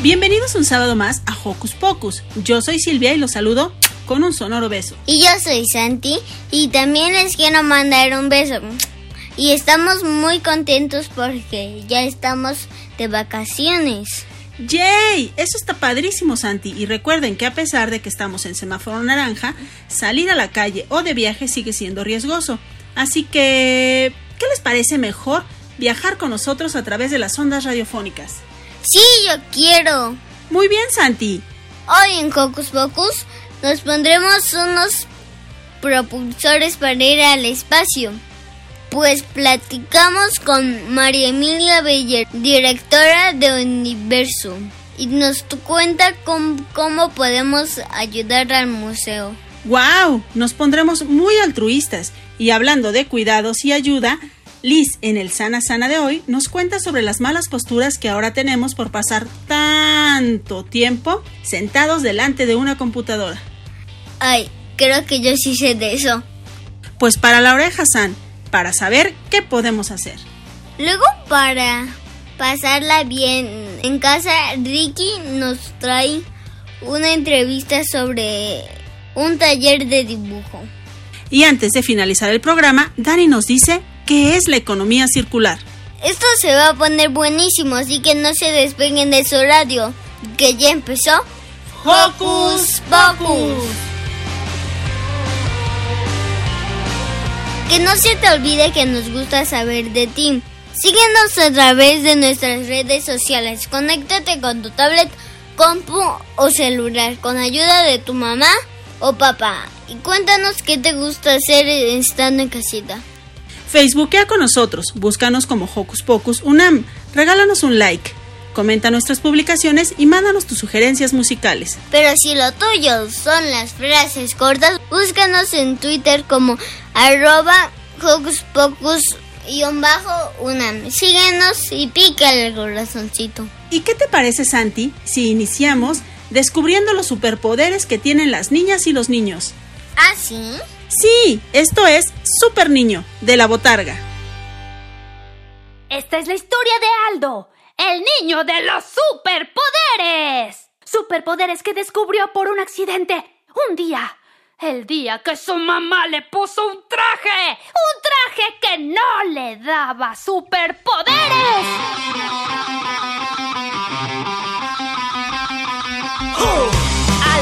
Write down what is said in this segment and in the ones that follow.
Bienvenidos un sábado más a Hocus Pocus. Yo soy Silvia y los saludo con un sonoro beso. Y yo soy Santi y también les quiero mandar un beso. Y estamos muy contentos porque ya estamos de vacaciones. ¡Yay! Eso está padrísimo, Santi. Y recuerden que a pesar de que estamos en semáforo naranja, salir a la calle o de viaje sigue siendo riesgoso. Así que, ¿qué les parece mejor viajar con nosotros a través de las ondas radiofónicas? Sí, yo quiero. Muy bien, Santi. Hoy en Hocus Pocus nos pondremos unos propulsores para ir al espacio. Pues platicamos con María Emilia Beller, directora de Universo, y nos cuenta cómo podemos ayudar al museo. ¡Wow! Nos pondremos muy altruistas. Y hablando de cuidados y ayuda, Liz, en el Sana Sana de hoy, nos cuenta sobre las malas posturas que ahora tenemos por pasar tanto tiempo sentados delante de una computadora. Ay, creo que yo sí sé de eso. Pues para la oreja San, para saber qué podemos hacer. Luego para pasarla bien en casa, Ricky nos trae una entrevista sobre un taller de dibujo. Y antes de finalizar el programa, Dani nos dice qué es la economía circular. Esto se va a poner buenísimo, así que no se despeguen de su radio, que ya empezó. ¡Hocus Pocus! Que no se te olvide que nos gusta saber de ti. Síguenos a través de nuestras redes sociales. Conéctate con tu tablet, compu o celular con ayuda de tu mamá o papá. Y cuéntanos qué te gusta hacer estando en casita. Facebookea con nosotros, búscanos como Hocus Pocus Unam, regálanos un like, comenta nuestras publicaciones y mándanos tus sugerencias musicales. Pero si lo tuyo son las frases cortas, búscanos en Twitter como arroba Hocus Pocus bajo Unam. Síguenos y pícale el corazoncito. ¿Y qué te parece, Santi, si iniciamos descubriendo los superpoderes que tienen las niñas y los niños? ¿Ah, sí? Sí, esto es Super Niño, de la Botarga. Esta es la historia de Aldo, el niño de los superpoderes. Superpoderes que descubrió por un accidente un día. El día que su mamá le puso un traje. Un traje que no le daba superpoderes.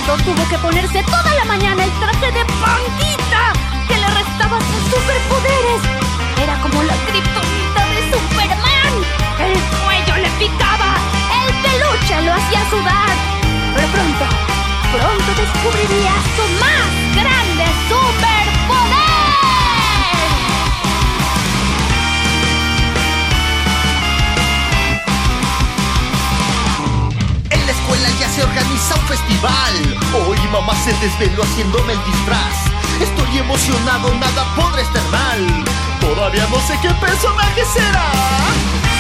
Tuvo que ponerse toda la mañana el traje de panquita que le restaba sus superpoderes. Era como la kriptonita de Superman. El cuello le picaba, el peluche lo hacía sudar. Pero pronto, pronto descubriría su más escuela ya se organiza un festival. Hoy mamá se desveló haciéndome el disfraz. Estoy emocionado, nada podrá estar mal. Todavía no sé qué personaje será.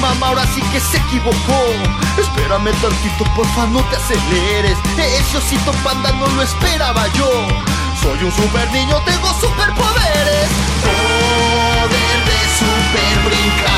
Mamá ahora sí que se equivocó. Espérame tantito, porfa, no te aceleres. Ese osito panda no lo esperaba yo. Soy un super niño, tengo superpoderes. Poder de super brincar.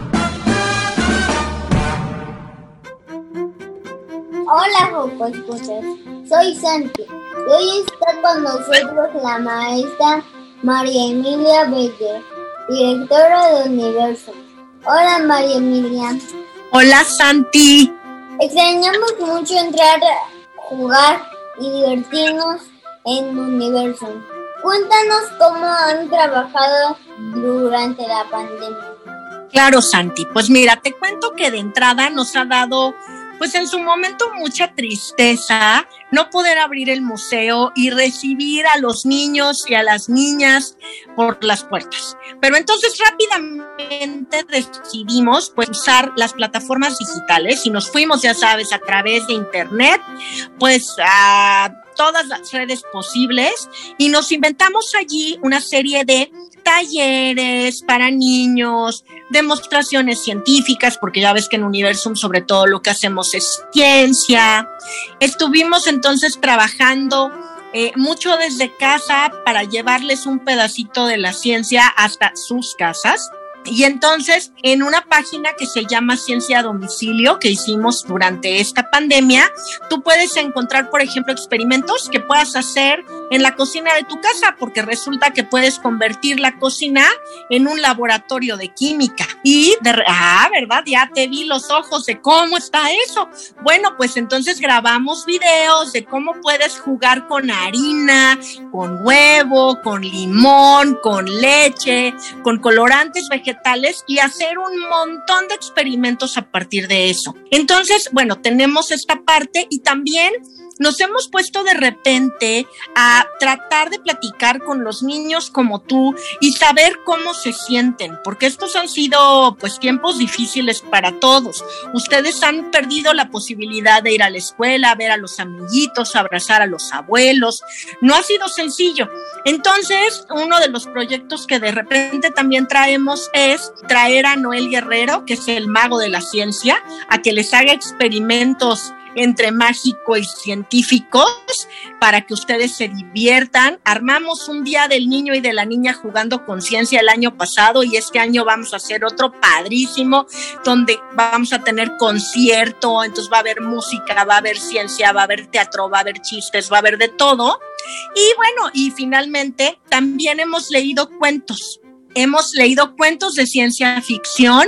Hola, Jocos Escuchas. Soy Santi. Y hoy está con nosotros la maestra María Emilia Beller, directora de Universo. Hola, María Emilia. Hola, Santi. Extrañamos mucho entrar, jugar y divertirnos en Universo. Cuéntanos cómo han trabajado durante la pandemia. Claro, Santi. Pues mira, te cuento que de entrada nos ha dado, pues en su momento, mucha tristeza no poder abrir el museo y recibir a los niños y a las niñas por las puertas. Pero entonces rápidamente decidimos pues usar las plataformas digitales y nos fuimos, ya sabes, a través de internet, pues a todas las redes posibles y nos inventamos allí una serie de talleres para niños, demostraciones científicas, porque ya ves que en Universum sobre todo lo que hacemos es ciencia. Estuvimos entonces trabajando eh, mucho desde casa para llevarles un pedacito de la ciencia hasta sus casas. Y entonces, en una página que se llama Ciencia a Domicilio, que hicimos durante esta pandemia, tú puedes encontrar, por ejemplo, experimentos que puedas hacer en la cocina de tu casa, porque resulta que puedes convertir la cocina en un laboratorio de química. Y, de, ah, ¿verdad? Ya te vi los ojos de cómo está eso. Bueno, pues entonces grabamos videos de cómo puedes jugar con harina, con huevo, con limón, con leche, con colorantes vegetales y hacer un montón de experimentos a partir de eso. Entonces, bueno, tenemos esta parte y también nos hemos puesto de repente a tratar de platicar con los niños como tú y saber cómo se sienten, porque estos han sido pues tiempos difíciles para todos. Ustedes han perdido la posibilidad de ir a la escuela, ver a los amiguitos, abrazar a los abuelos. No ha sido sencillo. Entonces, uno de los proyectos que de repente también traemos es traer a Noel Guerrero, que es el mago de la ciencia, a que les haga experimentos entre mágico y científicos para que ustedes se diviertan. Armamos un día del niño y de la niña jugando con ciencia el año pasado y este año vamos a hacer otro padrísimo donde vamos a tener concierto, entonces va a haber música, va a haber ciencia, va a haber teatro, va a haber chistes, va a haber de todo. Y bueno, y finalmente también hemos leído cuentos hemos leído cuentos de ciencia ficción,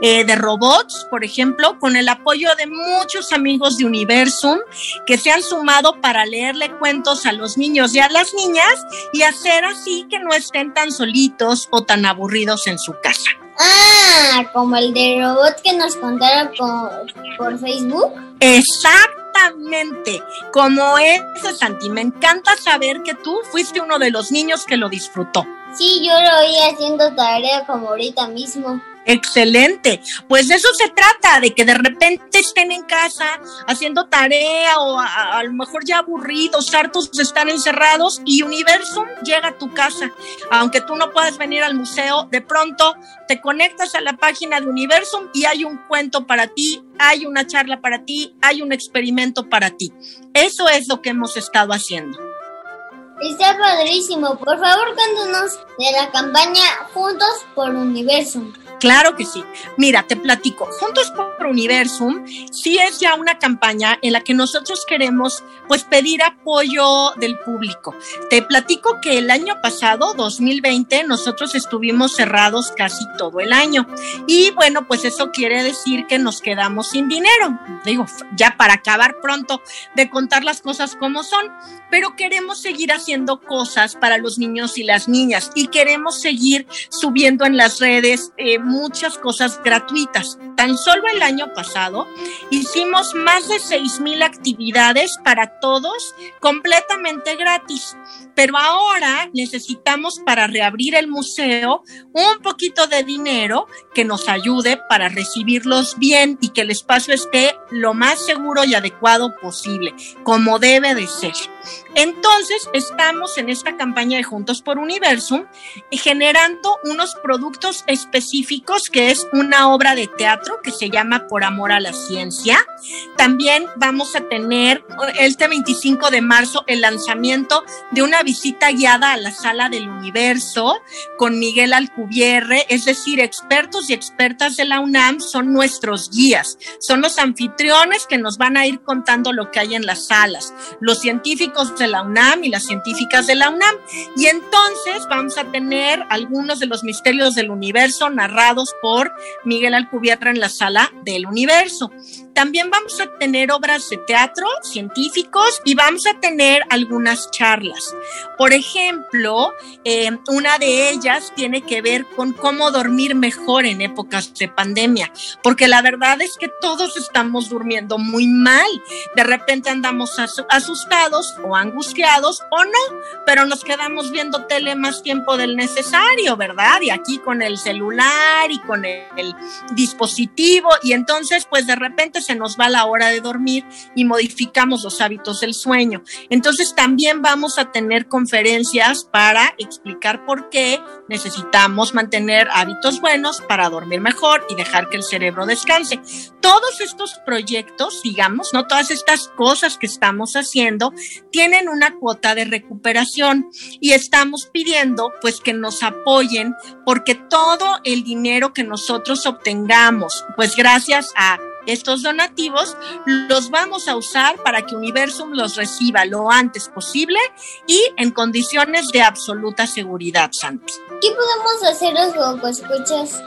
eh, de robots, por ejemplo, con el apoyo de muchos amigos de Universum que se han sumado para leerle cuentos a los niños y a las niñas y hacer así que no estén tan solitos o tan aburridos en su casa. Ah, como el de robot que nos contaron por, por Facebook. Exactamente, como ese Santi. Me encanta saber que tú fuiste uno de los niños que lo disfrutó. Sí, yo lo oí haciendo tarea como ahorita mismo. Excelente. Pues eso se trata, de que de repente estén en casa haciendo tarea o a, lo mejor ya aburridos, hartos de estar encerrados y Universum llega a tu casa. Aunque tú no puedas venir al museo, de pronto te conectas a la página de Universum y hay un cuento para ti, hay una charla para ti, hay un experimento para ti. Eso es lo que hemos estado haciendo. Está padrísimo. Por favor, cuéntanos de la campaña Juntos por Universum. Claro que sí. Mira, te platico. Juntos por Universum sí es ya una campaña en la que nosotros queremos pues pedir apoyo del público. Te platico que el año pasado, 2020, nosotros estuvimos cerrados casi todo el año. Y bueno, pues eso quiere decir que nos quedamos sin dinero. Digo, ya para acabar pronto de contar las cosas como son, pero queremos seguir haciendo cosas para los niños y las niñas y queremos seguir subiendo en las redes eh, muchas cosas gratuitas. Tan solo el año pasado hicimos más de 6.000 actividades para todos completamente gratis. Pero ahora necesitamos para reabrir el museo un poquito de dinero que nos ayude para recibirlos bien y que el espacio esté lo más seguro y adecuado posible, como debe de ser. Entonces, estamos en esta campaña de Juntos por Universum generando unos productos específicos que es una obra de teatro que se llama Por Amor a la Ciencia. También vamos a tener este 25 de marzo el lanzamiento de una visita guiada a la sala del universo con Miguel Alcubierre, es decir, expertos y expertas de la UNAM son nuestros guías, son los anfitriones que nos van a ir contando lo que hay en las salas. Los científicos de la UNAM y las científicas de la UNAM. Y entonces vamos a tener algunos de los misterios del universo narrados por Miguel Alcubierre en la sala del universo. También vamos a tener obras de teatro científicos y vamos a tener algunas charlas. Por ejemplo, eh, una de ellas tiene que ver con cómo dormir mejor en épocas de pandemia, porque la verdad es que todos estamos durmiendo muy mal. De repente andamos asustados o angustiados o no, pero nos quedamos viendo tele más tiempo del necesario, ¿verdad? Y aquí con el celular y con el dispositivo y entonces pues de repente se nos va la hora de dormir y modificamos los hábitos del sueño. Entonces también vamos a tener conferencias para explicar por qué necesitamos mantener hábitos buenos para dormir mejor y dejar que el cerebro descanse. Todos estos proyectos, digamos, no todas estas cosas que estamos haciendo, tienen una cuota de recuperación y estamos pidiendo pues que nos apoyen porque todo el dinero que nosotros obtengamos, pues gracias a estos donativos los vamos a usar para que Universum los reciba lo antes posible y en condiciones de absoluta seguridad, Santi. ¿Qué podemos hacer los escuchas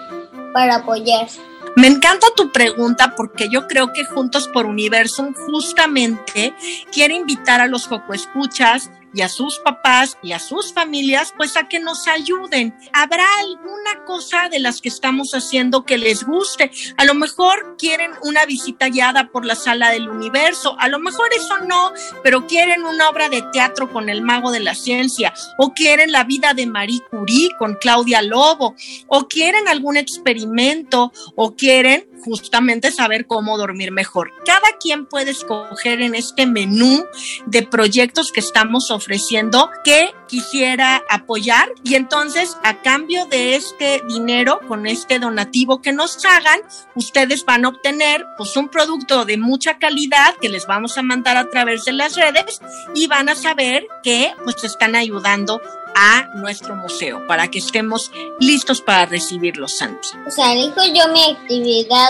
para apoyar? Me encanta tu pregunta porque yo creo que Juntos por Universum justamente quiere invitar a los escuchas y a sus papás y a sus familias, pues a que nos ayuden. ¿Habrá alguna cosa de las que estamos haciendo que les guste? A lo mejor quieren una visita guiada por la sala del universo, a lo mejor eso no, pero quieren una obra de teatro con el mago de la ciencia, o quieren la vida de Marie Curie con Claudia Lobo, o quieren algún experimento, o quieren justamente saber cómo dormir mejor. Cada quien puede escoger en este menú de proyectos que estamos ofreciendo qué quisiera apoyar y entonces a cambio de este dinero, con este donativo que nos hagan, ustedes van a obtener pues un producto de mucha calidad que les vamos a mandar a través de las redes y van a saber que pues están ayudando a nuestro museo para que estemos listos para recibirlos, Santi. O sea, elijo yo mi actividad,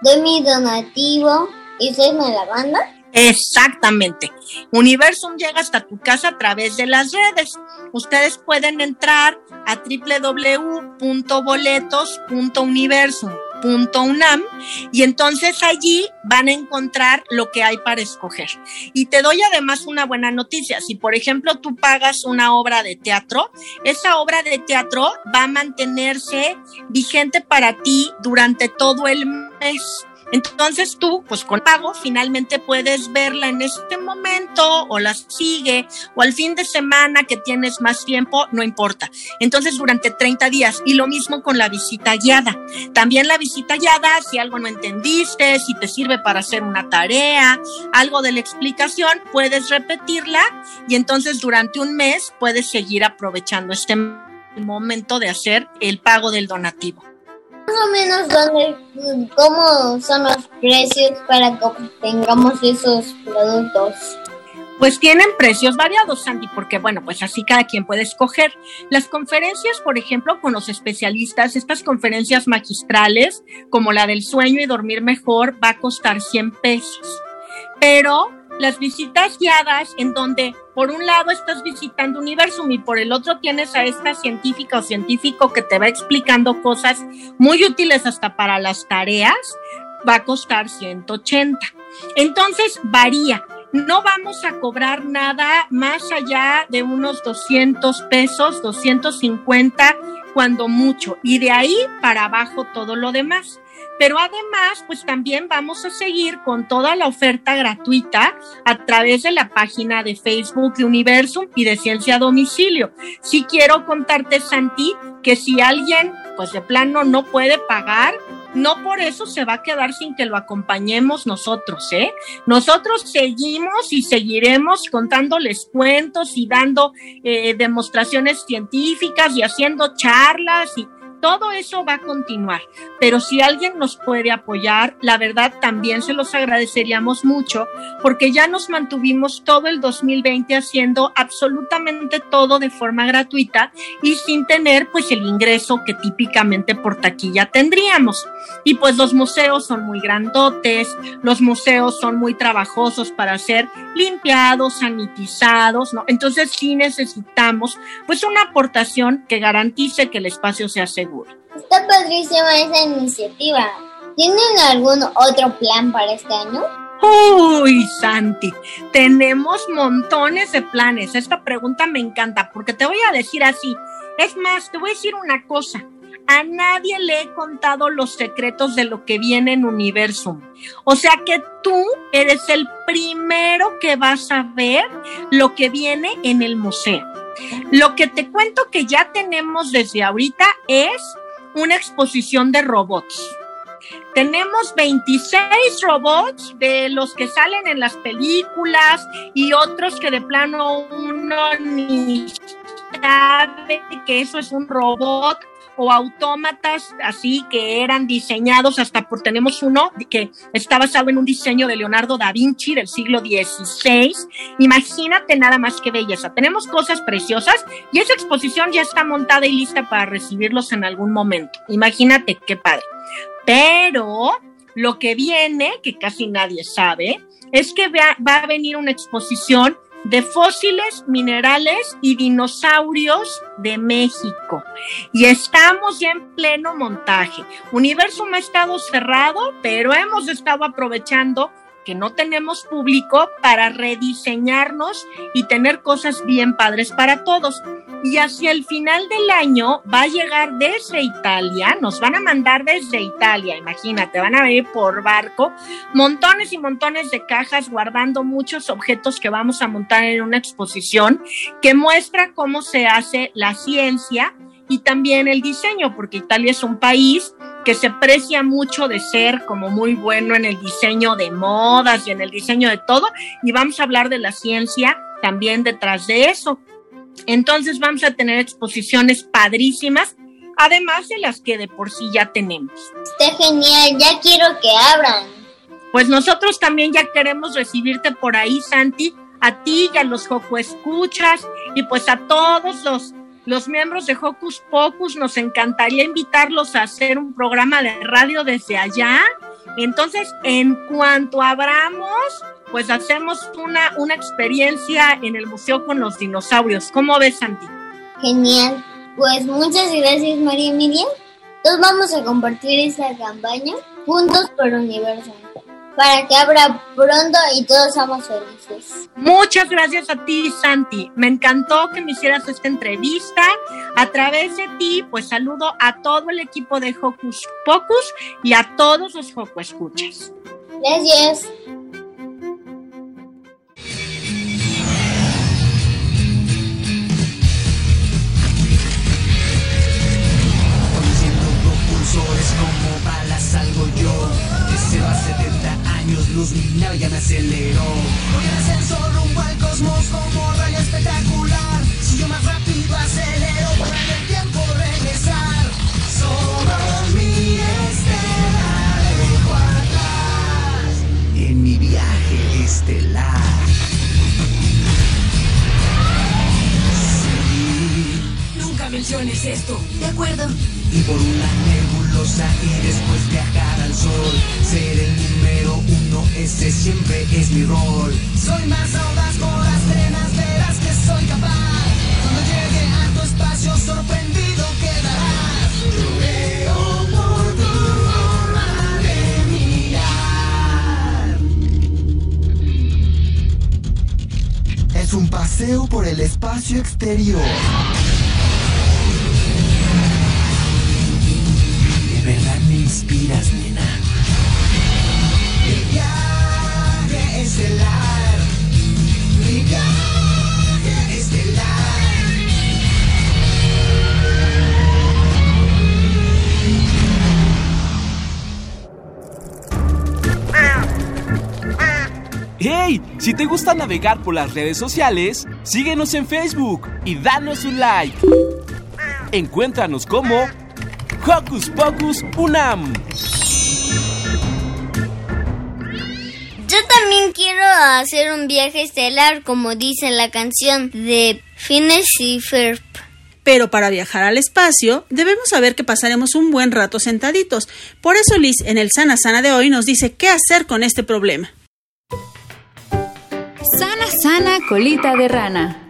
doy mi donativo y soy me la banda. Exactamente. Universum llega hasta tu casa a través de las redes. Ustedes pueden entrar a www.boletos.universum.unam y entonces allí van a encontrar lo que hay para escoger. Y te doy además una buena noticia. Si por ejemplo tú pagas una obra de teatro, esa obra de teatro va a mantenerse vigente para ti durante todo el mes. Entonces tú, pues con pago, finalmente puedes verla en este momento o la sigue o al fin de semana que tienes más tiempo, no importa. Entonces durante 30 días y lo mismo con la visita guiada. También la visita guiada, si algo no entendiste, si te sirve para hacer una tarea, algo de la explicación, puedes repetirla y entonces durante un mes puedes seguir aprovechando este momento de hacer el pago del donativo más o menos dónde, cómo son los precios para que tengamos esos productos. Pues tienen precios variados, Sandy, porque bueno, pues así cada quien puede escoger. Las conferencias, por ejemplo, con los especialistas, estas conferencias magistrales, como la del sueño y dormir mejor, va a costar 100 pesos. Pero las visitas guiadas en donde por un lado estás visitando Universum y por el otro tienes a esta científica o científico que te va explicando cosas muy útiles hasta para las tareas, va a costar 180. Entonces varía. No vamos a cobrar nada más allá de unos 200 pesos, 250 cuando mucho. Y de ahí para abajo todo lo demás. Pero además, pues también vamos a seguir con toda la oferta gratuita a través de la página de Facebook de Universum y de Ciencia a Domicilio. Sí quiero contarte, Santi, que si alguien, pues de plano no puede pagar, no por eso se va a quedar sin que lo acompañemos nosotros, ¿eh? Nosotros seguimos y seguiremos contándoles cuentos y dando eh, demostraciones científicas y haciendo charlas y todo eso va a continuar, pero si alguien nos puede apoyar, la verdad también se los agradeceríamos mucho porque ya nos mantuvimos todo el 2020 haciendo absolutamente todo de forma gratuita y sin tener pues el ingreso que típicamente por taquilla tendríamos. Y pues los museos son muy grandotes, los museos son muy trabajosos para ser limpiados, sanitizados, ¿no? Entonces sí necesitamos pues una aportación que garantice que el espacio sea seguro Está padrísima esa iniciativa. ¿Tienen algún otro plan para este año? Uy, Santi, tenemos montones de planes. Esta pregunta me encanta porque te voy a decir así. Es más, te voy a decir una cosa. A nadie le he contado los secretos de lo que viene en Universum. O sea que tú eres el primero que vas a ver lo que viene en el museo. Lo que te cuento que ya tenemos desde ahorita es una exposición de robots. Tenemos 26 robots de los que salen en las películas y otros que de plano uno ni sabe que eso es un robot o autómatas así que eran diseñados hasta por tenemos uno que está basado en un diseño de Leonardo da Vinci del siglo XVI. Imagínate nada más que belleza. Tenemos cosas preciosas y esa exposición ya está montada y lista para recibirlos en algún momento. Imagínate qué padre. Pero lo que viene, que casi nadie sabe, es que va a venir una exposición de fósiles, minerales y dinosaurios de México. Y estamos ya en pleno montaje. Universum ha estado cerrado, pero hemos estado aprovechando que no tenemos público para rediseñarnos y tener cosas bien padres para todos. Y hacia el final del año va a llegar desde Italia, nos van a mandar desde Italia, imagínate, van a venir por barco, montones y montones de cajas guardando muchos objetos que vamos a montar en una exposición que muestra cómo se hace la ciencia y también el diseño, porque Italia es un país que se precia mucho de ser como muy bueno en el diseño de modas y en el diseño de todo, y vamos a hablar de la ciencia también detrás de eso. Entonces vamos a tener exposiciones padrísimas, además de las que de por sí ya tenemos. Está genial, ya quiero que abran. Pues nosotros también ya queremos recibirte por ahí, Santi, a ti y a los Joco Escuchas y pues a todos los, los miembros de Hocus Pocus. Nos encantaría invitarlos a hacer un programa de radio desde allá. Entonces, en cuanto abramos, pues hacemos una, una experiencia en el museo con los dinosaurios. ¿Cómo ves, Santi? Genial. Pues muchas gracias, María Emilia. Entonces vamos a compartir esta campaña juntos por universo para que abra pronto y todos seamos felices. Muchas gracias a ti, Santi. Me encantó que me hicieras esta entrevista. A través de ti, pues saludo a todo el equipo de Hocus Pocus y a todos los Joco Escuchas. Gracias. Luz mi nave ya me aceleró. Con el ascenso rumbo al cosmos como rayo espectacular. Si yo más rápido acelero para en el tiempo regresar. Solo mi estelar dejo atrás. En mi viaje estelar Nunca menciones esto. De acuerdo. y por una nebulosa y después viajar al sol. Ser el número uno, ese siempre es mi rol. Soy más audaz con las penas, verás que soy capaz. Cuando llegue a tu espacio, sorprendido quedarás. Veo por tu forma de mirar. Es un paseo por el espacio exterior. Inspiras, nena. Estelar. Estelar. ¡Hey! Si te gusta navegar por las redes sociales, síguenos en Facebook y danos un like. Encuéntranos como Hocus Pocus Unam. Yo también quiero hacer un viaje estelar, como dice la canción de Phineas y Ferb. Pero para viajar al espacio, debemos saber que pasaremos un buen rato sentaditos. Por eso Liz, en el Sana Sana de hoy, nos dice qué hacer con este problema. Sana, sana, colita de rana.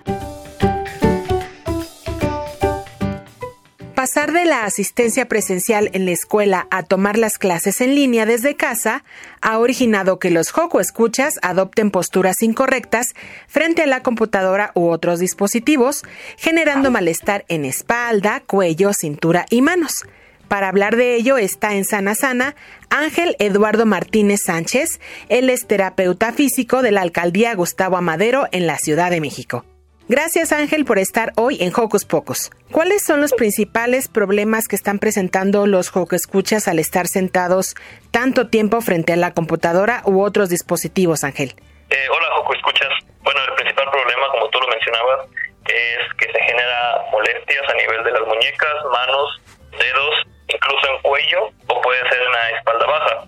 Pasar de la asistencia presencial en la escuela a tomar las clases en línea desde casa ha originado que los Joco escuchas adopten posturas incorrectas frente a la computadora u otros dispositivos, generando malestar en espalda, cuello, cintura y manos. Para hablar de ello está en Sana Sana Ángel Eduardo Martínez Sánchez, él es terapeuta físico de la alcaldía Gustavo Amadero en la Ciudad de México. Gracias Ángel por estar hoy en Hocus Pocus. ¿Cuáles son los principales problemas que están presentando los Escuchas al estar sentados tanto tiempo frente a la computadora u otros dispositivos, Ángel? Eh, hola, Escuchas. Bueno, el principal problema, como tú lo mencionabas, es que se genera molestias a nivel de las muñecas, manos, dedos, incluso en cuello o puede ser en la espalda baja.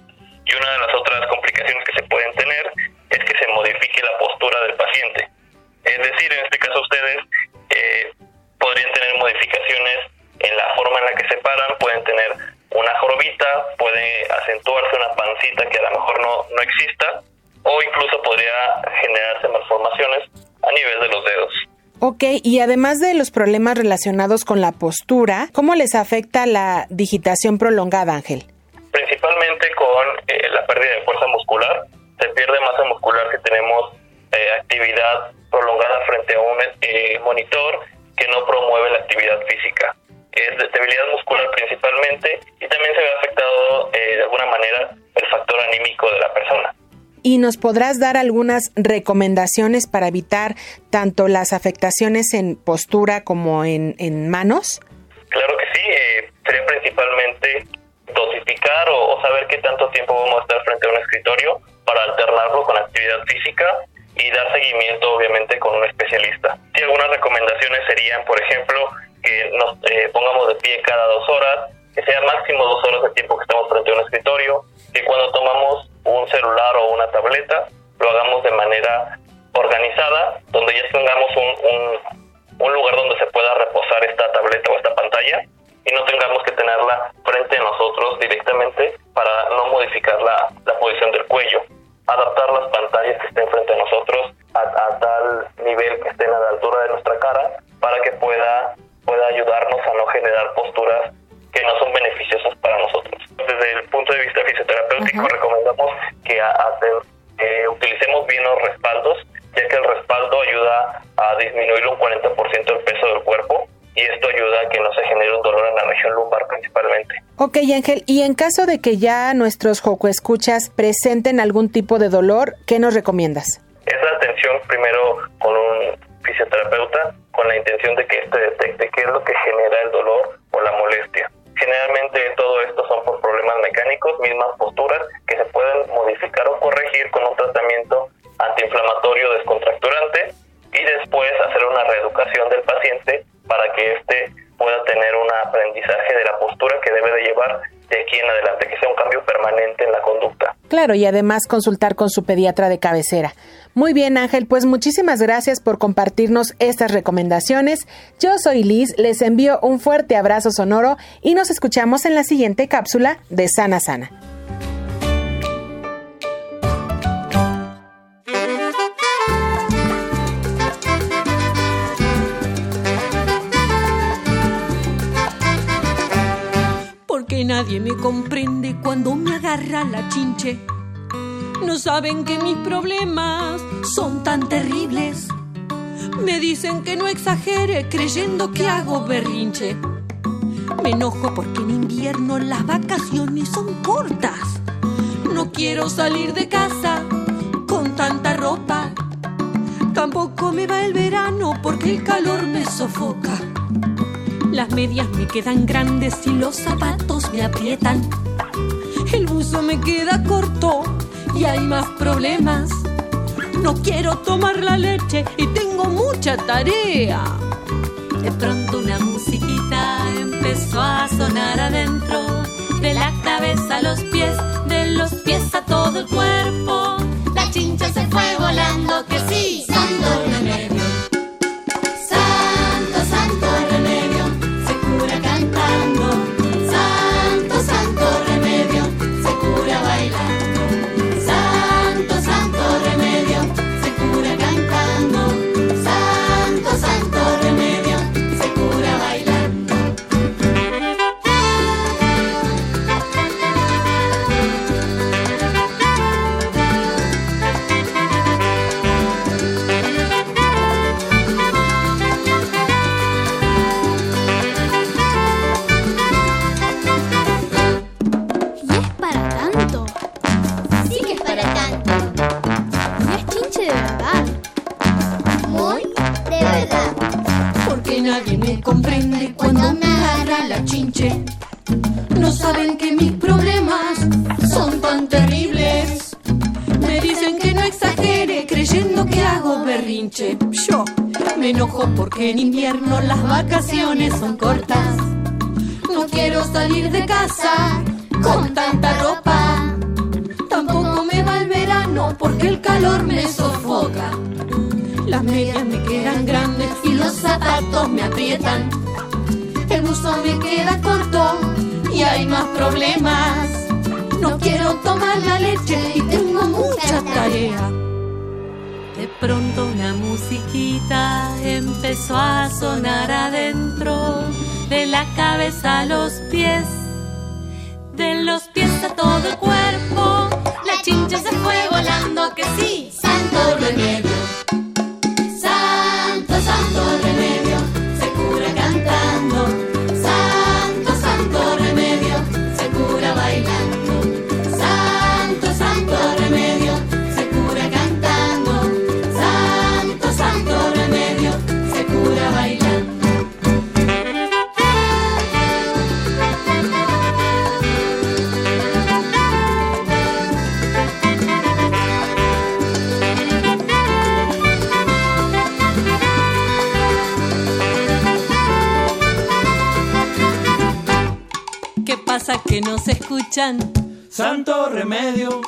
Y una de las otras complicaciones que se pueden tener es que se modifique la postura del paciente. Es decir, en este caso ustedes eh, podrían tener modificaciones en la forma en la que se paran, pueden tener una jorbita, puede acentuarse una pancita que a lo mejor no, no exista, o incluso podría generarse malformaciones a nivel de los dedos. Ok, y además de los problemas relacionados con la postura, ¿cómo les afecta la digitación prolongada, Ángel? Principalmente con eh, la pérdida de fuerza muscular, se pierde masa muscular si tenemos eh, actividad prolongada frente a un eh, monitor que no promueve la actividad física. Es de debilidad muscular principalmente y también se ve afectado eh, de alguna manera el factor anímico de la persona. ¿Y nos podrás dar algunas recomendaciones para evitar tanto las afectaciones en postura como en, en manos? Claro que sí, eh, sería principalmente dosificar o, o saber qué tanto tiempo vamos a estar frente a un escritorio para alternarlo con actividad física y dar seguimiento obviamente con un especialista. Y algunas recomendaciones serían, por ejemplo, que nos eh, pongamos de pie cada dos horas, que sea máximo dos horas de tiempo que estamos frente a un escritorio, que cuando tomamos un celular o una tableta lo hagamos de manera organizada, donde ya tengamos un, un, lugar donde se pueda reposar esta tableta o esta pantalla y no tengamos que tenerla frente a nosotros directamente para no modificar la, la posición del cuello. Adaptar las pantallas que estén frente a nosotros a, a, tal nivel que estén a la altura de nuestra cara para que pueda, pueda ayudarnos a no generar posturas que no son beneficiosas para nosotros. Desde el punto de vista fisioterapéutico recomendamos que eh, utilicemos bien los respaldos, ya que el respaldo ayuda a disminuir un 40% el peso del cuerpo y esto ayuda a que no se genere un dolor en la región lumbar principalmente. Ok, Ángel, y en caso de que ya nuestros Joco escuchas presenten algún tipo de dolor, ¿qué nos recomiendas? Es la atención primero con un fisioterapeuta con la intención de que éste detecte qué es lo que genera el dolor o la molestia. Generalmente todo esto son por problemas mecánicos, mismas posturas que se pueden modificar o corregir con un tratamiento antiinflamatorio descontracturante y después hacer una reeducación del paciente para que éste pueda tener un aprendizaje de la postura que debe de llevar de aquí en adelante, que sea un cambio permanente en la conducta. Claro, y además consultar con su pediatra de cabecera. Muy bien, Ángel, pues muchísimas gracias por compartirnos estas recomendaciones. Yo soy Liz, les envío un fuerte abrazo sonoro y nos escuchamos en la siguiente cápsula de Sana Sana. Nadie me comprende cuando me agarra la chinche no saben que mis problemas son tan terribles. Me dicen que no exagere creyendo que hago berrinche. Me enojo porque en invierno las vacaciones son cortas. No quiero salir de casa con tanta ropa. Tampoco me va el verano porque el calor me sofoca. Las medias me quedan grandes y los zapatos me aprietan. El buzo me queda corto y hay más problemas. No quiero tomar la leche y tengo mucha tarea. De pronto una musiquita empezó a sonar adentro, de la cabeza a los pies, de los pies a todo el cuerpo. A los pies, de los pies a todo el cuerpo. La chincha se fue volando, que sí, escuchan. Santo remedio.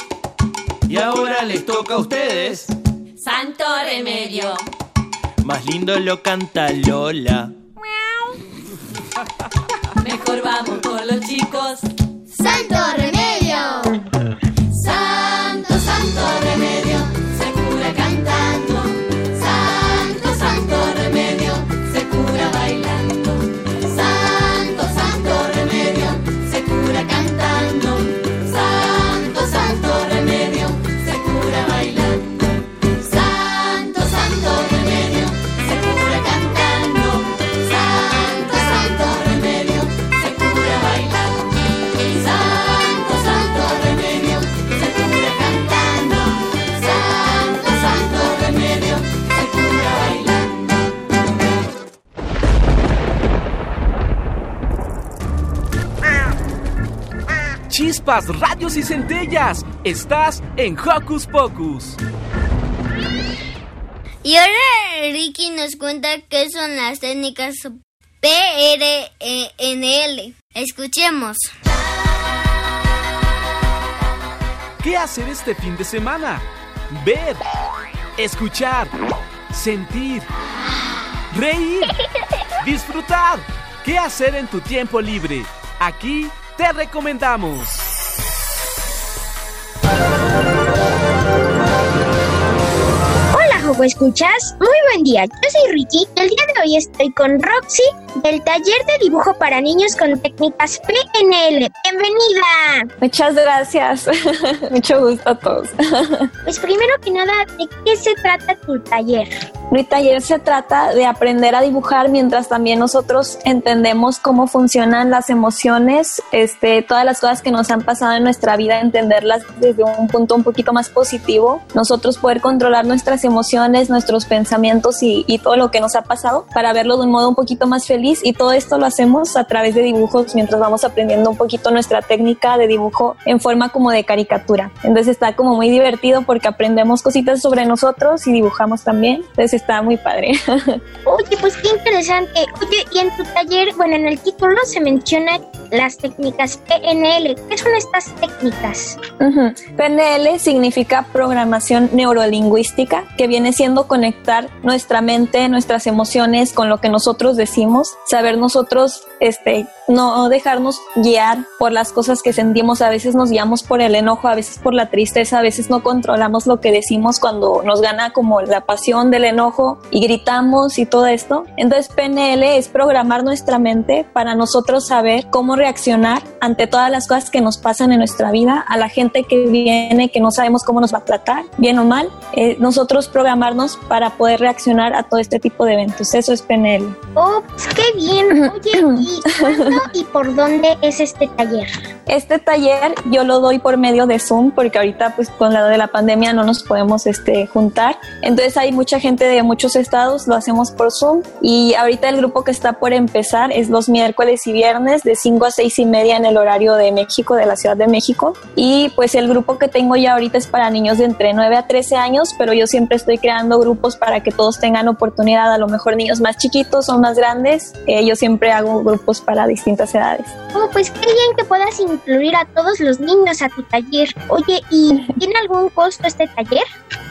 Y ahora les toca a ustedes. Santo remedio. Más lindo lo canta Lola. Mejor vamos con los chicos. Santo remedio. Chispas, radios y centellas. Estás en Hocus Pocus. Y ahora Ricky nos cuenta qué son las técnicas PRNL. Escuchemos. ¿Qué hacer este fin de semana? Ver, escuchar, sentir, reír, disfrutar. ¿Qué hacer en tu tiempo libre? Aquí te recomendamos. Escuchas. Muy buen día. Yo soy Ricky y el día de hoy estoy con Roxy del taller de dibujo para niños con técnicas PNL. ¡Bienvenida! Muchas gracias. Mucho gusto a todos. Pues primero que nada, ¿de qué se trata tu taller? Mi taller se trata de aprender a dibujar mientras también nosotros entendemos cómo funcionan las emociones, este, todas las cosas que nos han pasado en nuestra vida, entenderlas desde un punto un poquito más positivo, nosotros poder controlar nuestras emociones, nuestros pensamientos y, y todo lo que nos ha pasado para verlo de un modo un poquito más feliz y todo esto lo hacemos a través de dibujos mientras vamos aprendiendo un poquito nuestra técnica de dibujo en forma como de caricatura. Entonces está como muy divertido porque aprendemos cositas sobre nosotros y dibujamos también. Entonces está muy padre. Oye, pues qué interesante. Oye, y en tu taller, bueno, en el título se menciona las técnicas PNL. ¿Qué son estas técnicas? Ujú. PNL significa programación neurolingüística, que viene siendo conectar nuestra mente, nuestras emociones con lo que nosotros decimos, saber nosotros, este, no dejarnos guiar por las cosas que sentimos. A veces nos guiamos por el enojo, a veces por la tristeza, a veces no controlamos lo que decimos cuando nos gana como la pasión del enojo y gritamos y todo esto. Entonces PNL es programar nuestra mente para nosotros saber cómo reaccionar ante todas las cosas que nos pasan en nuestra vida, a la gente que viene que no sabemos cómo nos va a tratar, bien o mal, eh, nosotros programarnos para poder reaccionar a todo este tipo de eventos. Eso es PNL. Oh, qué bien. Oye, ¿y cuándo y por dónde es este taller? Este taller yo lo doy por medio de Zoom porque ahorita pues con la de la pandemia no nos podemos este, juntar. Entonces hay mucha gente de muchos estados, lo hacemos por Zoom y ahorita el grupo que está por empezar es los miércoles y viernes de 5 a 6 y media en el horario de México, de la Ciudad de México. Y pues el grupo que tengo ya ahorita es para niños de entre 9 a 13 años, pero yo siempre estoy creando grupos para que todos tengan oportunidad, a lo mejor niños más chiquitos o más grandes. Eh, yo siempre hago grupos para distintas edades. Oh, pues qué bien que puedas incluir a todos los niños a tu taller. Oye, ¿y tiene algún costo este taller?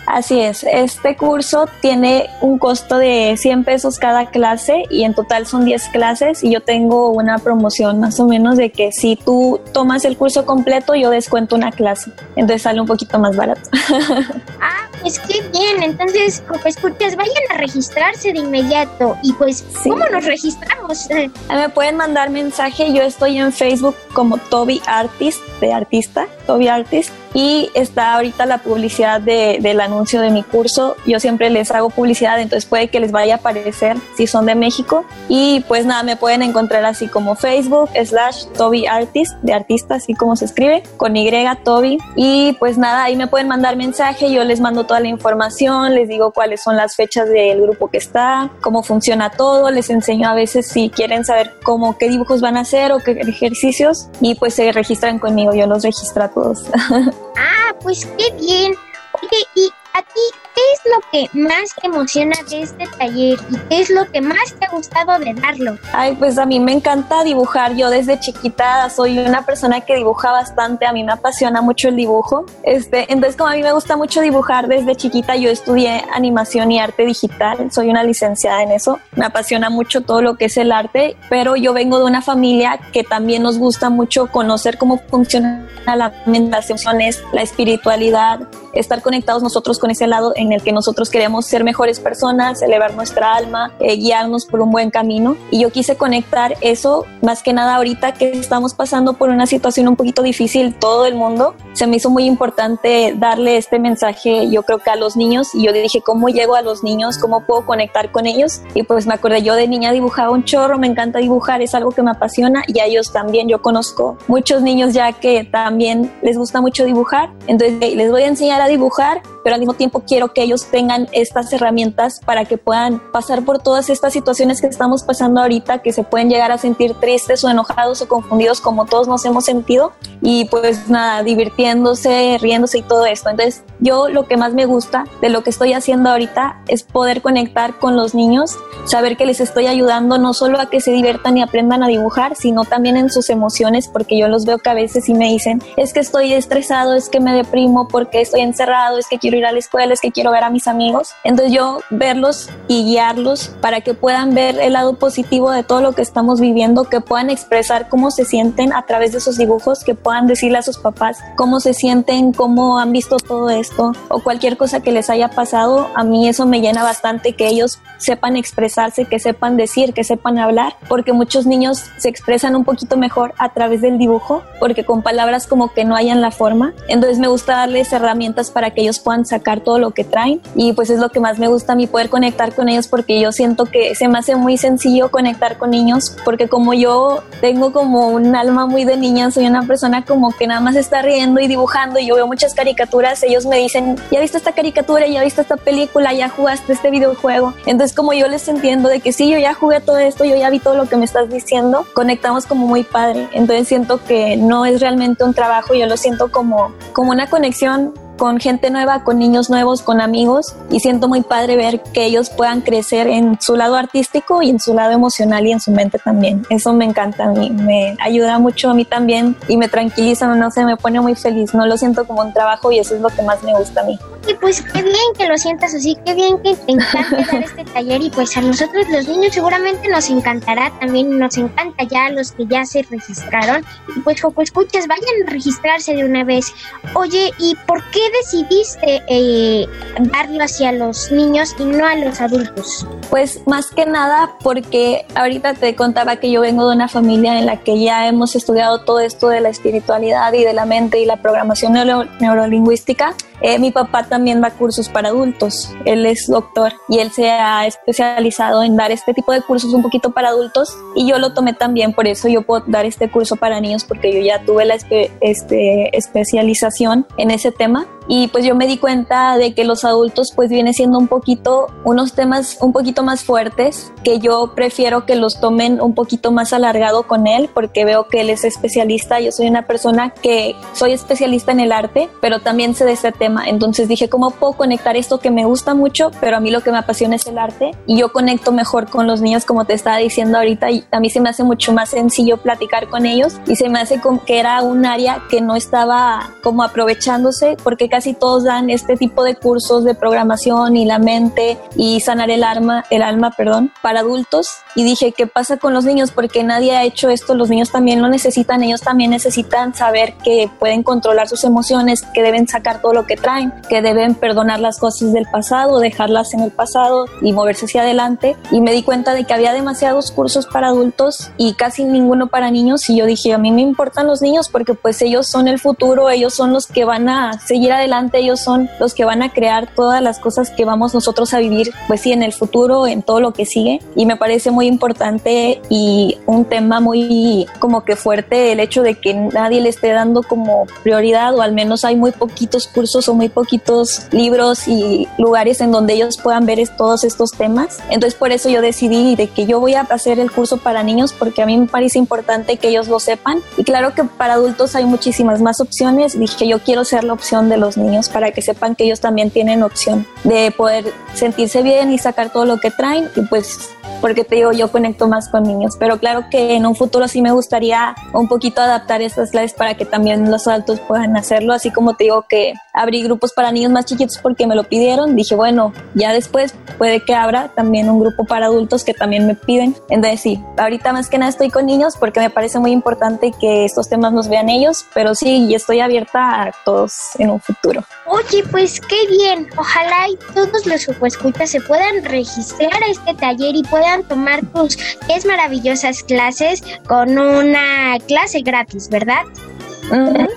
Así es, este curso tiene un costo de 100 pesos cada clase y en total son 10 clases y yo tengo una promoción más o menos de que si tú tomas el curso completo yo descuento una clase, entonces sale un poquito más barato. Ah, pues qué bien. Entonces, como escuchas, vayan a registrarse de inmediato. Y pues, ¿cómo nos registramos? Eh, Me pueden mandar mensaje, yo estoy en Facebook como Toby Artist, de artista, Toby Artist, y está ahorita la publicidad de- del anuncio de mi curso. Yo siempre les hago publicidad, entonces puede que les vaya a aparecer si son de México. Y pues nada, me pueden encontrar así como Facebook slash Toby Artist, de artista, así como se escribe, con Y Toby. Y pues nada, ahí me pueden mandar mensaje, yo les mando toda la información, les digo cuáles son las fechas del grupo que está, cómo funciona todo, les enseño a veces si quieren saber cómo qué dibujos van a hacer o qué ejercicios y pues se registran conmigo, yo los registro a todos. Ah, pues qué bien. Oye, ¿y a ti, ¿qué es lo que más te emociona de este taller y qué es lo que más te ha gustado de darlo? Ay, pues a mí me encanta dibujar. Yo desde chiquita soy una persona que dibuja bastante. A mí me apasiona mucho el dibujo. Este, entonces, como a mí me gusta mucho dibujar desde chiquita, yo estudié animación y arte digital. Soy una licenciada en eso. Me apasiona mucho todo lo que es el arte, pero yo vengo de una familia que también nos gusta mucho conocer cómo funciona las emociones, la espiritualidad, estar conectados nosotros con ese lado en el que nosotros queremos ser mejores personas, elevar nuestra alma, eh, guiarnos por un buen camino. Y yo quise conectar eso, más que nada ahorita que estamos pasando por una situación un poquito difícil todo el mundo, se me hizo muy importante darle este mensaje, yo creo que a los niños, y yo dije, ¿cómo llego a los niños? ¿Cómo puedo conectar con ellos? Y pues me acordé, yo de niña dibujaba un chorro, me encanta dibujar, es algo que me apasiona y a ellos también, yo conozco muchos niños ya que también les gusta mucho dibujar, entonces les voy a enseñar a dibujar, pero al mismo tiempo quiero que ellos tengan estas herramientas para que puedan pasar por todas estas situaciones que estamos pasando ahorita, que se pueden llegar a sentir tristes o enojados o confundidos como todos nos hemos sentido y pues nada, divirtiéndose, riéndose y todo esto. Entonces yo lo que más me gusta de lo que estoy haciendo ahorita es poder conectar con los niños, saber que les estoy ayudando no solo a que se diviertan y aprendan a dibujar, sino también en sus emociones, porque yo los veo que a veces y me dicen, es que estoy estresado, es que me deprimo porque estoy encerrado, es que quiero ir a la escuela, es que quiero ver a mis amigos. Entonces yo verlos y guiarlos para que puedan ver el lado positivo de todo lo que estamos viviendo, que puedan expresar cómo se sienten a través de esos dibujos, que puedan decirle a sus papás cómo se sienten, cómo han visto todo esto o cualquier cosa que les haya pasado. A mí eso me llena bastante que ellos sepan expresarse, que sepan decir, que sepan hablar, porque muchos niños se expresan un poquito mejor a través del dibujo, porque con palabras como que no hayan la forma. Entonces me gusta darles herramientas para que ellos puedan sacar todo lo que traen y pues es lo que más me gusta a mí poder conectar con ellos porque yo siento que se me hace muy sencillo conectar con niños porque como yo tengo como un alma muy de niña, soy una persona como que nada más está riendo y dibujando y yo veo muchas caricaturas, ellos me dicen, ya viste esta caricatura, ya viste esta película, ya jugaste este videojuego. Entonces como yo les entiendo de que sí, yo ya jugué todo esto, yo ya vi todo lo que me estás diciendo, conectamos como muy padre. Entonces siento que no es realmente un trabajo, yo lo siento como, como una conexión con gente nueva, con niños nuevos, con amigos y siento muy padre ver que ellos puedan crecer en su lado artístico y en su lado emocional y en su mente también. Eso me encanta a mí, me ayuda mucho a mí también y me tranquiliza, no sé, me pone muy feliz, no lo siento como un trabajo y eso es lo que más me gusta a mí. Y pues qué bien que lo sientas así, qué bien que te encanta dar este taller y pues a nosotros los niños seguramente nos encantará también, nos encanta ya a los que ya se registraron. Y pues Joco Escuchas, vayan a registrarse de una vez. Oye, ¿y por qué decidiste eh, darlo hacia los niños y no a los adultos? Pues más que nada porque ahorita te contaba que yo vengo de una familia en la que ya hemos estudiado todo esto de la espiritualidad y de la mente y la programación neuro neurolingüística. Eh, mi papá también va a cursos para adultos, él es doctor y él se ha especializado en dar este tipo de cursos un poquito para adultos y yo lo tomé también, por eso yo puedo dar este curso para niños porque yo ya tuve la espe este, especialización en ese tema y pues yo me di cuenta de que los adultos pues viene siendo un poquito unos temas un poquito más fuertes que yo prefiero que los tomen un poquito más alargado con él porque veo que él es especialista yo soy una persona que soy especialista en el arte pero también sé de este tema. Entonces dije cómo puedo conectar esto que me gusta mucho pero a mí lo que me apasiona es el arte y yo conecto mejor con los niños como te estaba diciendo ahorita y a mí se me hace mucho más sencillo platicar con ellos y se me hace como que era un área que no estaba como aprovechándose porque casi todos dan este tipo de cursos de programación y la mente y sanar el alma, el alma, perdón, para adultos. Y dije, ¿qué pasa con los niños? Porque nadie ha hecho esto, los niños también lo necesitan, ellos también necesitan saber que pueden controlar sus emociones, que deben sacar todo lo que traen, que deben perdonar las cosas del pasado, dejarlas en el pasado y moverse hacia adelante. Y me di cuenta de que había demasiados cursos para adultos y casi ninguno para niños. Y yo dije, a mí me importan los niños porque pues ellos son el futuro, ellos son los que van a seguir adelante ellos son los que van a crear todas las cosas que vamos nosotros a vivir, pues sí, en el futuro, en todo lo que sigue. Y me parece muy importante y un tema muy como que fuerte el hecho de que nadie le esté dando como prioridad o al menos hay muy poquitos cursos o muy poquitos libros y lugares en donde ellos puedan ver todos estos temas. Entonces por eso yo decidí de que yo voy a hacer el curso para niños porque a mí me parece importante que ellos lo sepan. Y claro que para adultos hay muchísimas más opciones. Dije yo quiero ser la opción de los los niños para que sepan que ellos también tienen opción de poder sentirse bien y sacar todo lo que traen y pues porque te digo, yo conecto más con niños, pero claro que en un futuro sí me gustaría un poquito adaptar estas clases para que también los adultos puedan hacerlo, así como te digo que abrí grupos para niños más chiquitos porque me lo pidieron, dije, bueno, ya después puede que abra también un grupo para adultos que también me piden. Entonces sí, ahorita más que nada estoy con niños porque me parece muy importante que estos temas nos vean ellos, pero sí, estoy abierta a todos en un futuro. Oye, pues qué bien. Ojalá y todos los escuchas se puedan registrar a este taller y puedan tomar tus 10 maravillosas clases con una clase gratis, ¿verdad?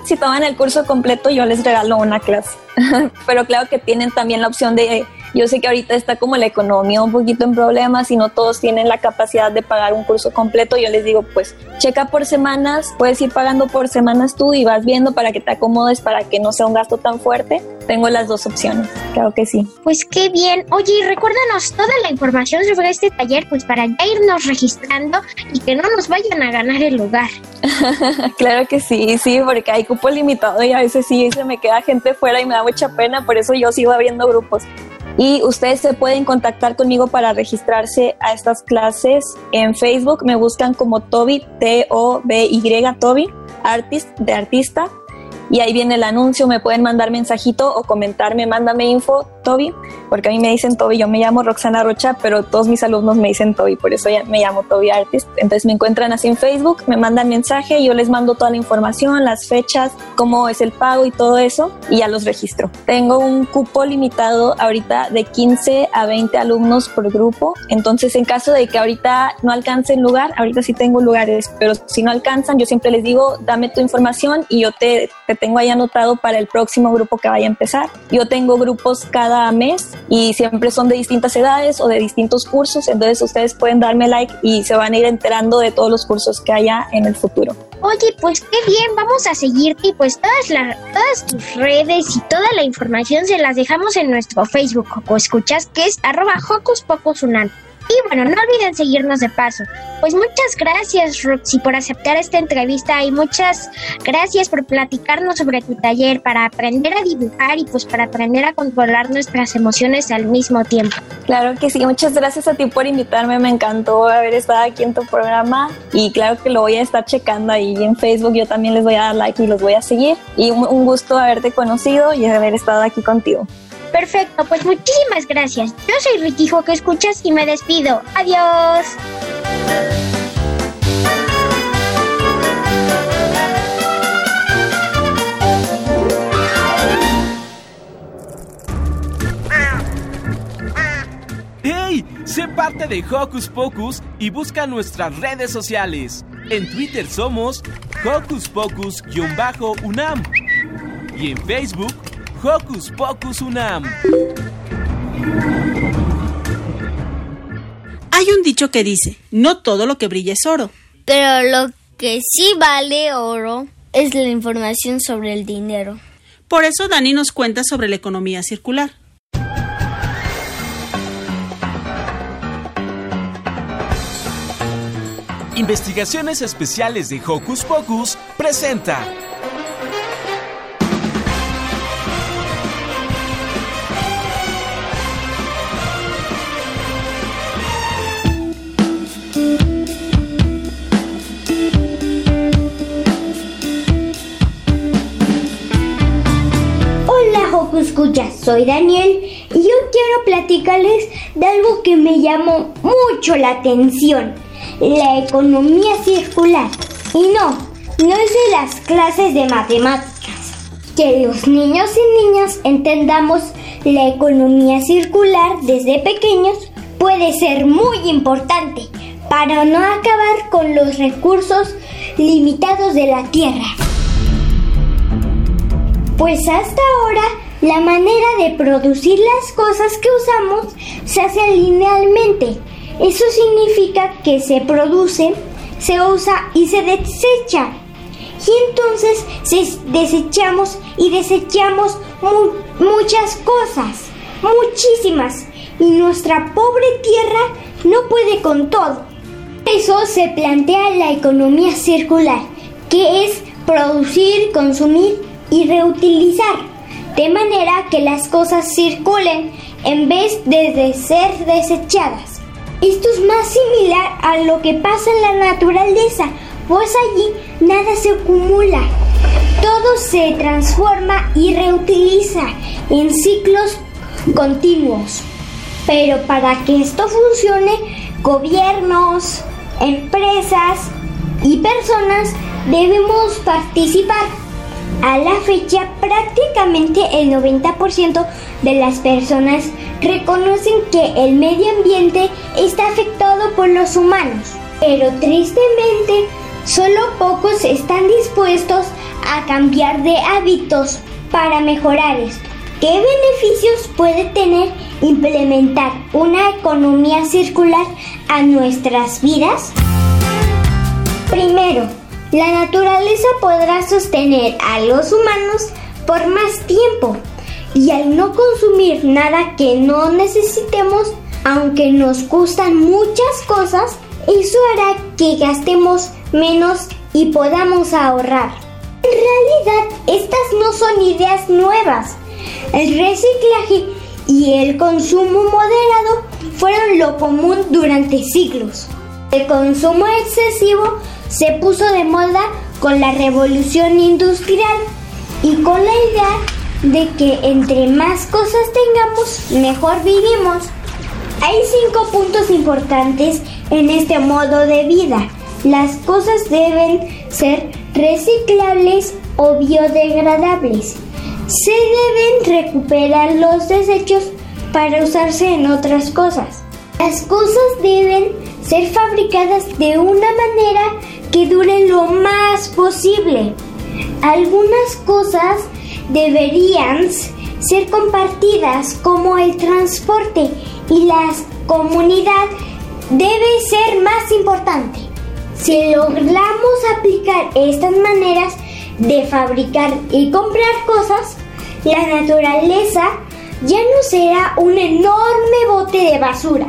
Si toman el curso completo, yo les regalo una clase. Pero claro que tienen también la opción de yo sé que ahorita está como la economía un poquito en problemas y no todos tienen la capacidad de pagar un curso completo. Yo les digo, pues checa por semanas, puedes ir pagando por semanas tú y vas viendo para que te acomodes, para que no sea un gasto tan fuerte. Tengo las dos opciones, claro que sí. Pues qué bien. Oye, y recuérdanos toda la información sobre este taller, pues para ya irnos registrando y que no nos vayan a ganar el lugar. claro que sí, sí, porque hay cupo limitado y a veces sí se me queda gente fuera y me da mucha pena, por eso yo sigo abriendo grupos. Y ustedes se pueden contactar conmigo para registrarse a estas clases en Facebook. Me buscan como Toby, T-O-B-Y, Toby, artist, de artista. Y ahí viene el anuncio, me pueden mandar mensajito o comentarme, mándame info, Toby, porque a mí me dicen Toby, yo me llamo Roxana Rocha, pero todos mis alumnos me dicen Toby, por eso ya me llamo Toby Artist. Entonces me encuentran así en Facebook, me mandan mensaje, yo les mando toda la información, las fechas, cómo es el pago y todo eso, y ya los registro. Tengo un cupo limitado ahorita de 15 a 20 alumnos por grupo, entonces en caso de que ahorita no alcance el lugar, ahorita sí tengo lugares, pero si no alcanzan, yo siempre les digo, dame tu información y yo te, te tengo ahí anotado para el próximo grupo que vaya a empezar. Yo tengo grupos cada mes y siempre son de distintas edades o de distintos cursos, entonces ustedes pueden darme like y se van a ir enterando de todos los cursos que haya en el futuro. Oye, pues qué bien, vamos a seguirte y pues todas, las todas tus redes y toda la información se las dejamos en nuestro Facebook o escuchas que es arroba Hocus. Y bueno, no olviden seguirnos de paso. Pues muchas gracias, Roxy, por aceptar esta entrevista y muchas gracias por platicarnos sobre tu taller para aprender a dibujar y pues para aprender a controlar nuestras emociones al mismo tiempo. Claro que sí, muchas gracias a ti por invitarme, me encantó haber estado aquí en tu programa y claro que lo voy a estar checando ahí en Facebook, yo también les voy a dar like y los voy a seguir y un, gusto haberte conocido y haber estado aquí contigo. Perfecto, pues muchísimas gracias. Yo soy Ricky que escuchas y me despido. Adiós. ¡Hey! Sé parte de Hocus Pocus y busca nuestras redes sociales. En Twitter somos Hocus Pocus-UNAM y en Facebook Hocus Pocus Unam. Hay un dicho que dice, no todo lo que brilla es oro. Pero lo que sí vale oro es la información sobre el dinero. Por eso Dani nos cuenta sobre la economía circular. Investigaciones Especiales de Hocus Pocus presenta escucha, soy Daniel y yo quiero platicarles de algo que me llamó mucho la atención, la economía circular. Y no, no es de las clases de matemáticas. Que los niños y niñas entendamos la economía circular desde pequeños puede ser muy importante para no acabar con los recursos limitados de la Tierra. Pues hasta ahora la manera de producir las cosas que usamos se hace linealmente. Eso significa que se produce, se usa y se desecha. Y entonces desechamos y desechamos muchas cosas, muchísimas. Y nuestra pobre tierra no puede con todo. Eso se plantea la economía circular, que es producir, consumir y reutilizar de manera que las cosas circulen en vez de ser desechadas. Esto es más similar a lo que pasa en la naturaleza, pues allí nada se acumula. Todo se transforma y reutiliza en ciclos continuos. Pero para que esto funcione, gobiernos, empresas y personas debemos participar. A la fecha, prácticamente el 90% de las personas reconocen que el medio ambiente está afectado por los humanos, pero tristemente solo pocos están dispuestos a cambiar de hábitos para mejorar esto. ¿Qué beneficios puede tener implementar una economía circular a nuestras vidas? Primero, la naturaleza podrá sostener a los humanos por más tiempo y al no consumir nada que no necesitemos, aunque nos gustan muchas cosas, eso hará que gastemos menos y podamos ahorrar. En realidad, estas no son ideas nuevas. El reciclaje y el consumo moderado fueron lo común durante siglos. El consumo excesivo se puso de moda con la revolución industrial y con la idea de que entre más cosas tengamos, mejor vivimos. Hay cinco puntos importantes en este modo de vida. Las cosas deben ser reciclables o biodegradables. Se deben recuperar los desechos para usarse en otras cosas. Las cosas deben ser fabricadas de una manera que dure lo más posible. Algunas cosas deberían ser compartidas como el transporte y la comunidad debe ser más importante. Si logramos aplicar estas maneras de fabricar y comprar cosas, la naturaleza ya no será un enorme bote de basura.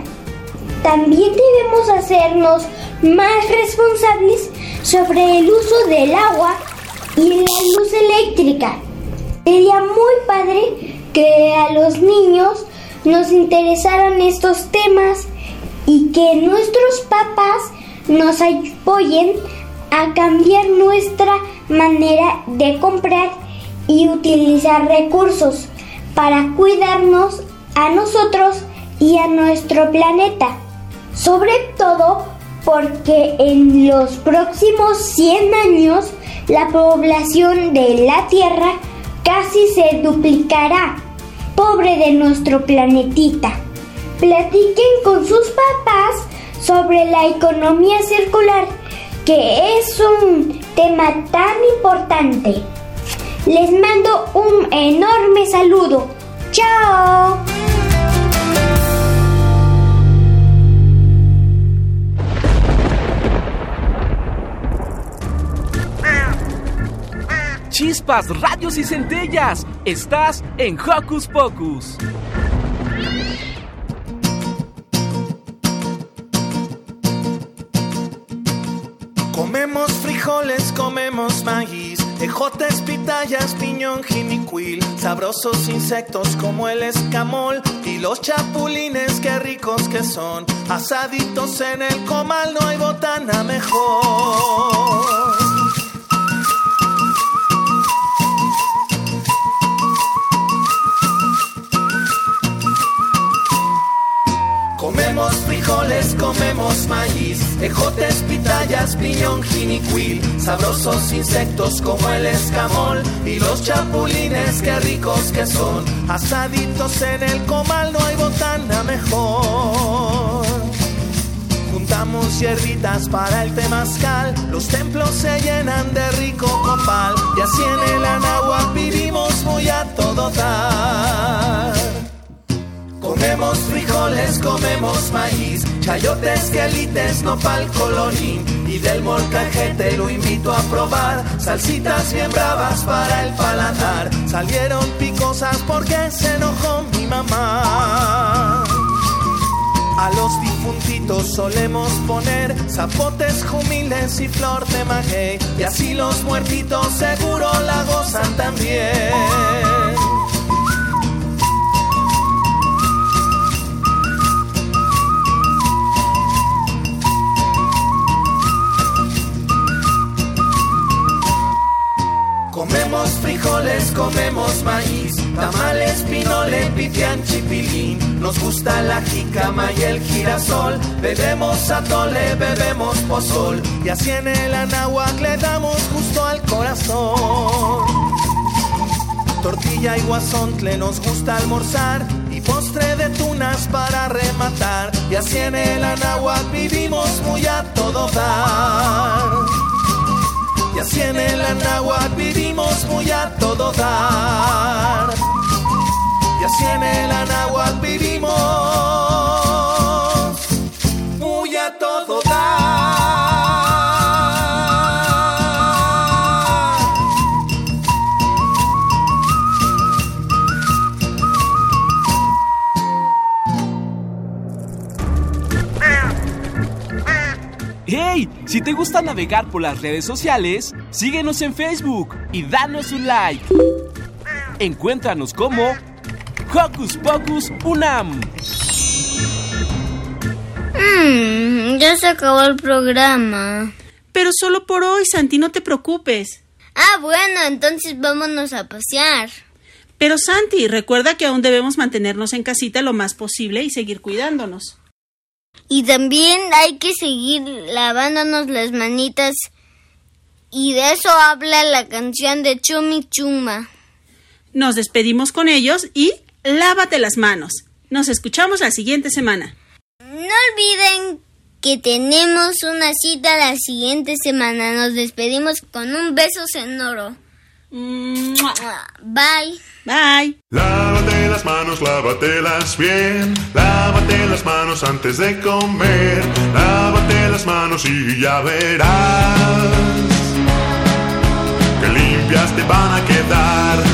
También debemos hacernos más responsables sobre el uso del agua y la luz eléctrica. Sería muy padre que a los niños nos interesaran estos temas y que nuestros papás nos apoyen a cambiar nuestra manera de comprar y utilizar recursos para cuidarnos a nosotros y a nuestro planeta. Sobre todo porque en los próximos 100 años la población de la Tierra casi se duplicará. Pobre de nuestro planetita. Platiquen con sus papás sobre la economía circular, que es un tema tan importante. Les mando un enorme saludo. ¡Chao! Chispas, radios y centellas. Estás en Hocus Pocus. Comemos frijoles, comemos maíz, ejotes, pitayas, piñón, jimicuil, sabrosos insectos como el escamol y los chapulines, qué ricos que son, asaditos en el comal, no hay botana mejor. Comemos maíz, ejotes, pitayas, piñón, jinicuil, sabrosos insectos como el escamol y los chapulines, qué ricos que son, asaditos en el comal, no hay botana mejor. Juntamos hierbitas para el temazcal, los templos se llenan de rico copal y así en el anáhuac vivimos muy a todo dar. Comemos frijoles, comemos maíz, chayotes, quelites, nopal, colorín y del molcajete lo invito a probar. Salsitas bien bravas para el paladar, salieron picosas porque se enojó mi mamá. A los difuntitos solemos poner zapotes, jumiles y flor de maguey y así los muertitos seguro la gozan también. Frijoles, comemos maíz, tamales, pinole, pipián, chipilín. Nos gusta la jícama y el girasol, bebemos atole, bebemos pozol. Y así en el anáhuac le damos justo al corazón. Tortilla y guasontle nos gusta almorzar y postre de tunas para rematar. Y así en el anáhuac vivimos muy a todo dar. Y así en el anáhuac vivimos muy a todo dar. Y así en el anáhuac vivimos Si te gusta navegar por las redes sociales, síguenos en Facebook y danos un like. Encuéntranos como Hocus Pocus Unam. Mm, ya se acabó el programa. Pero solo por hoy, Santi, no te preocupes. Ah, bueno, entonces vámonos a pasear. Pero Santi, recuerda que aún debemos mantenernos en casita lo más posible y seguir cuidándonos. Y también hay que seguir lavándonos las manitas. Y de eso habla la canción de Chumi Chuma. Nos despedimos con ellos y lávate las manos. Nos escuchamos la siguiente semana. No olviden que tenemos una cita la siguiente semana. Nos despedimos con un beso sonoro. Bye. Bye. Lávate las manos, lávatelas bien. Lávate las manos antes de comer. Lávate las manos y ya verás que limpias te van a quedar.